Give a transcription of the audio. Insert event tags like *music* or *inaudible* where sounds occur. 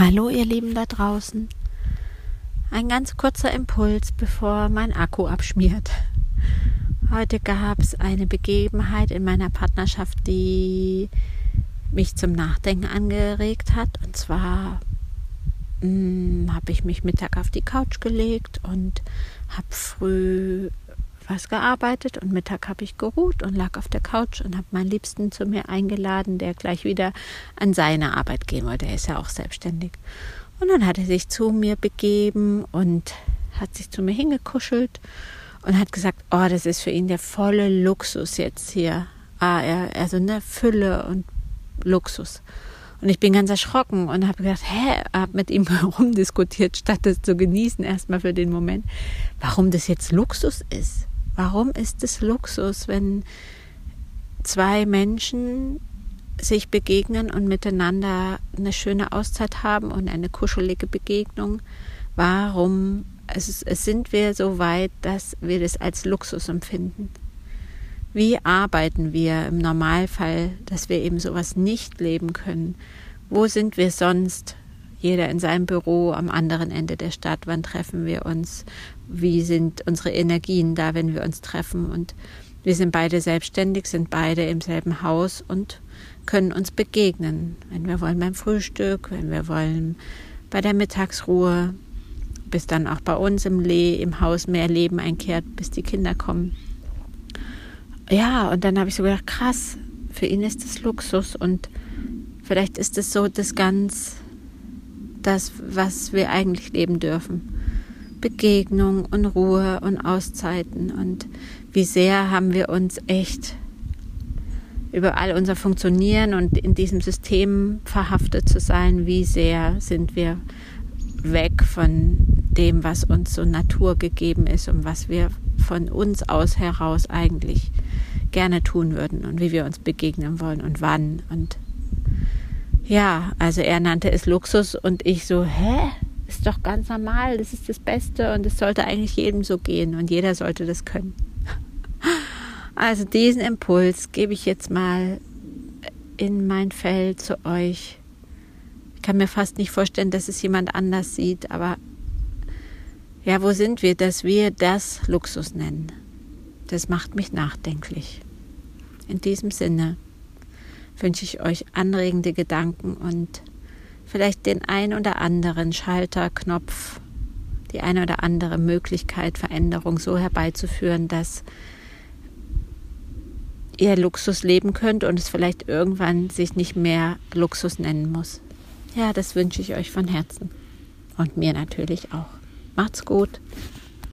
Hallo ihr Lieben da draußen. Ein ganz kurzer Impuls, bevor mein Akku abschmiert. Heute gab es eine Begebenheit in meiner Partnerschaft, die mich zum Nachdenken angeregt hat. Und zwar hm, habe ich mich Mittag auf die Couch gelegt und habe früh was gearbeitet und Mittag habe ich geruht und lag auf der Couch und habe meinen Liebsten zu mir eingeladen, der gleich wieder an seine Arbeit gehen wollte. Er ist ja auch selbstständig. Und dann hat er sich zu mir begeben und hat sich zu mir hingekuschelt und hat gesagt, oh, das ist für ihn der volle Luxus jetzt hier. Ah, er, also eine Fülle und Luxus. Und ich bin ganz erschrocken und habe gedacht, hä, habe mit ihm *laughs* herumdiskutiert, statt das zu genießen, erstmal für den Moment, warum das jetzt Luxus ist. Warum ist es Luxus, wenn zwei Menschen sich begegnen und miteinander eine schöne Auszeit haben und eine kuschelige Begegnung? Warum es, es sind wir so weit, dass wir das als Luxus empfinden? Wie arbeiten wir im Normalfall, dass wir eben sowas nicht leben können? Wo sind wir sonst? Jeder in seinem Büro am anderen Ende der Stadt. Wann treffen wir uns? Wie sind unsere Energien da, wenn wir uns treffen? Und wir sind beide selbstständig, sind beide im selben Haus und können uns begegnen, wenn wir wollen beim Frühstück, wenn wir wollen bei der Mittagsruhe, bis dann auch bei uns im, Le im Haus mehr Leben einkehrt, bis die Kinder kommen. Ja, und dann habe ich so gedacht, krass, für ihn ist das Luxus und vielleicht ist es so das ganz das, was wir eigentlich leben dürfen. Begegnung und Ruhe und Auszeiten und wie sehr haben wir uns echt über all unser Funktionieren und in diesem System verhaftet zu sein, wie sehr sind wir weg von dem, was uns so Natur gegeben ist und was wir von uns aus heraus eigentlich gerne tun würden und wie wir uns begegnen wollen und wann und ja, also er nannte es Luxus und ich so, hä? Ist doch ganz normal, das ist das Beste und es sollte eigentlich jedem so gehen und jeder sollte das können. *laughs* Also diesen Impuls gebe ich jetzt mal in mein Feld zu euch. Ich kann mir fast nicht vorstellen, dass es jemand anders sieht, aber ja, wo sind wir, dass wir das Luxus nennen? Das macht mich nachdenklich. In diesem Sinne wünsche ich euch anregende Gedanken und vielleicht den ein oder anderen Schalter, Knopf, die eine oder andere Möglichkeit, Veränderung so herbeizuführen, dass ihr Luxus leben könnt und es vielleicht irgendwann sich nicht mehr Luxus nennen muss. Ja, das wünsche ich euch von Herzen. Und mir natürlich auch. Macht's gut.